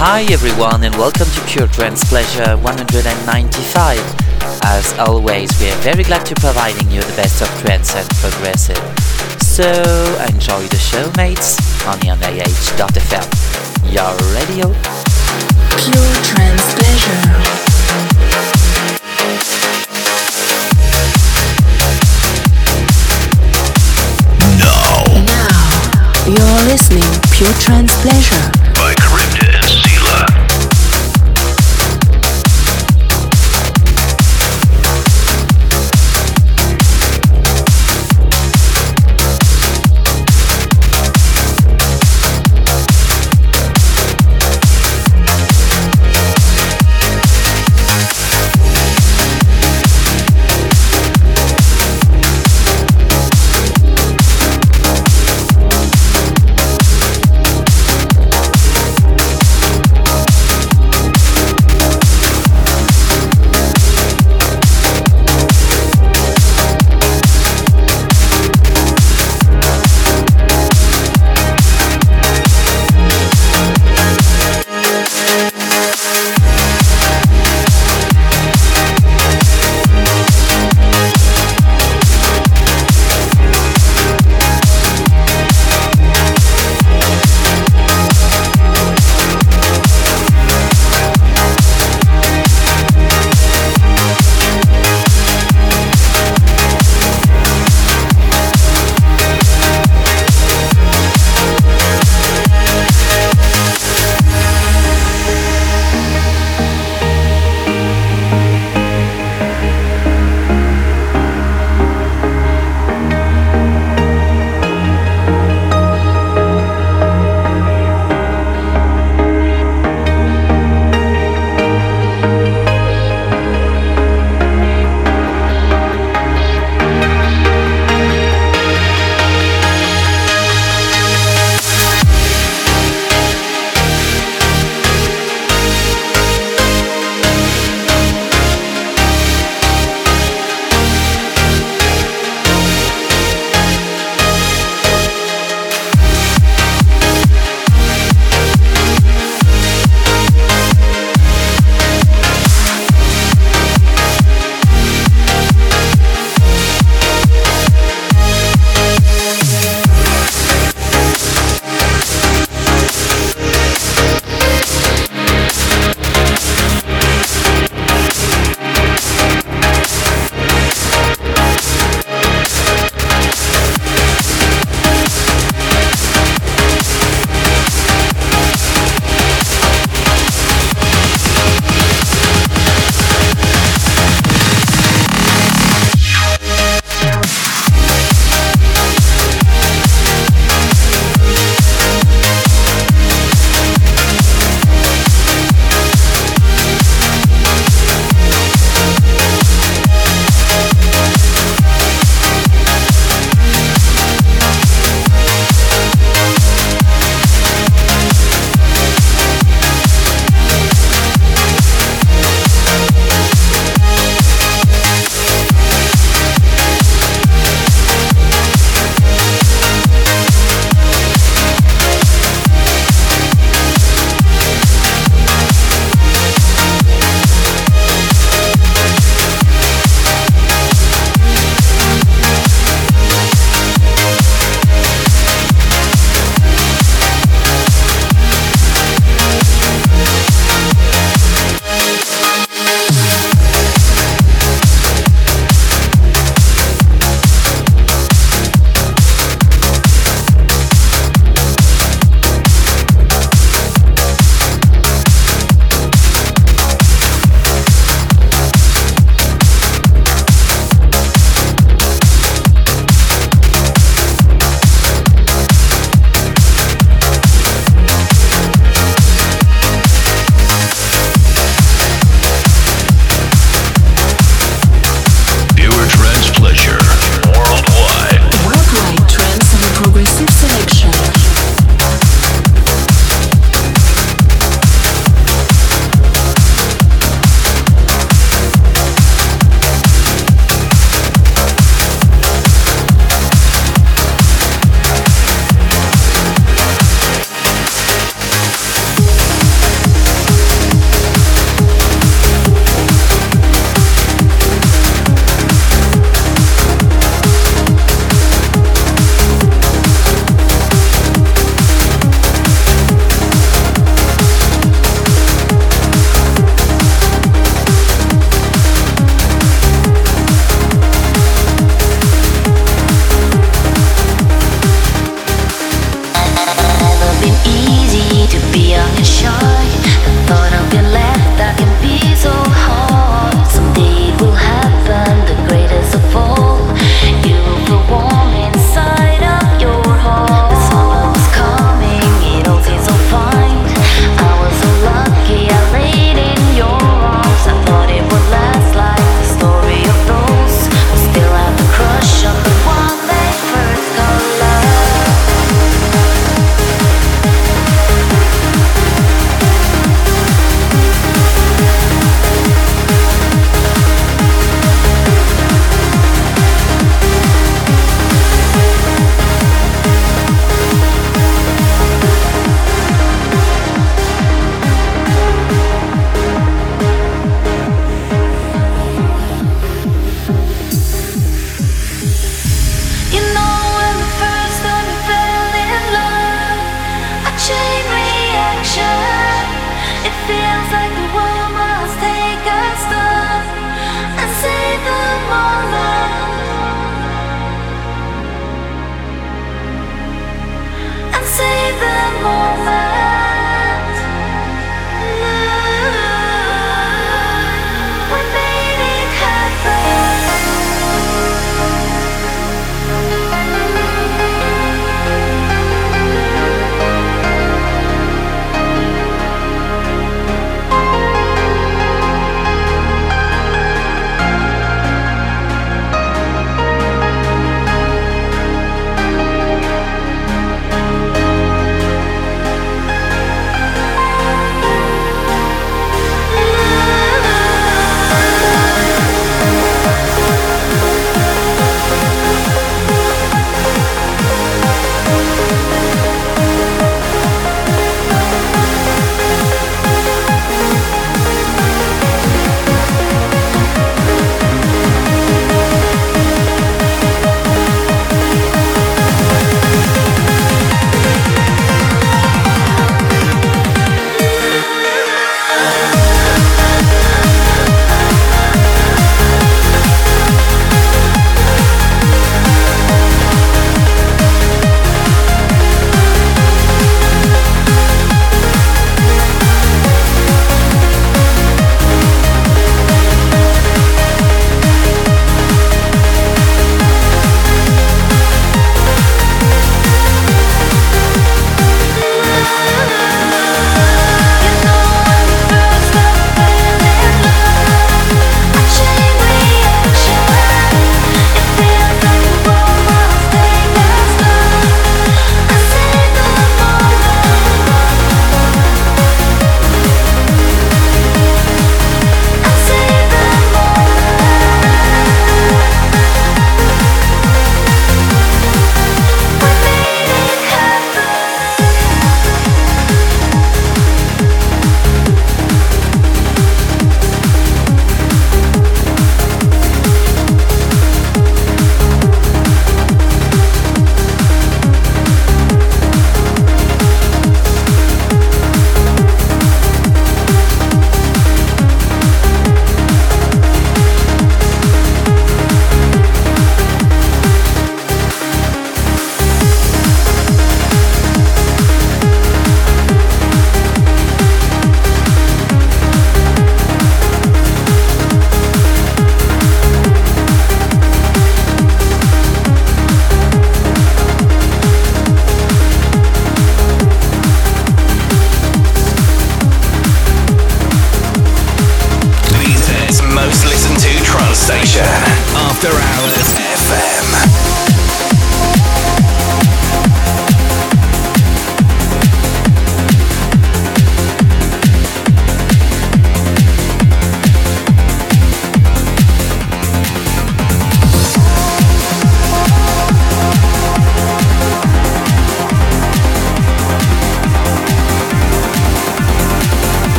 Hi everyone and welcome to Pure Trance Pleasure 195. As always, we are very glad to providing you the best of trance and progressive. So enjoy the show mates on the AH.fm. Your radio. Pure Trance Pleasure. You're listening Pure Trance Pleasure.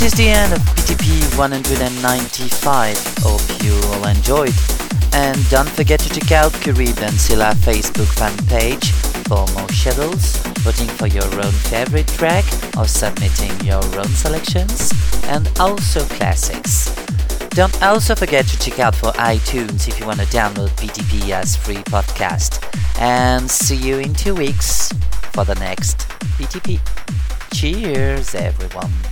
This is the end of BTP 195. Hope you all enjoyed. And don't forget to check out Carib and Silla Facebook fan page for more schedules, voting for your own favorite track, or submitting your own selections, and also classics. Don't also forget to check out for iTunes if you want to download BTP as free podcast. And see you in two weeks for the next BTP. Cheers, everyone.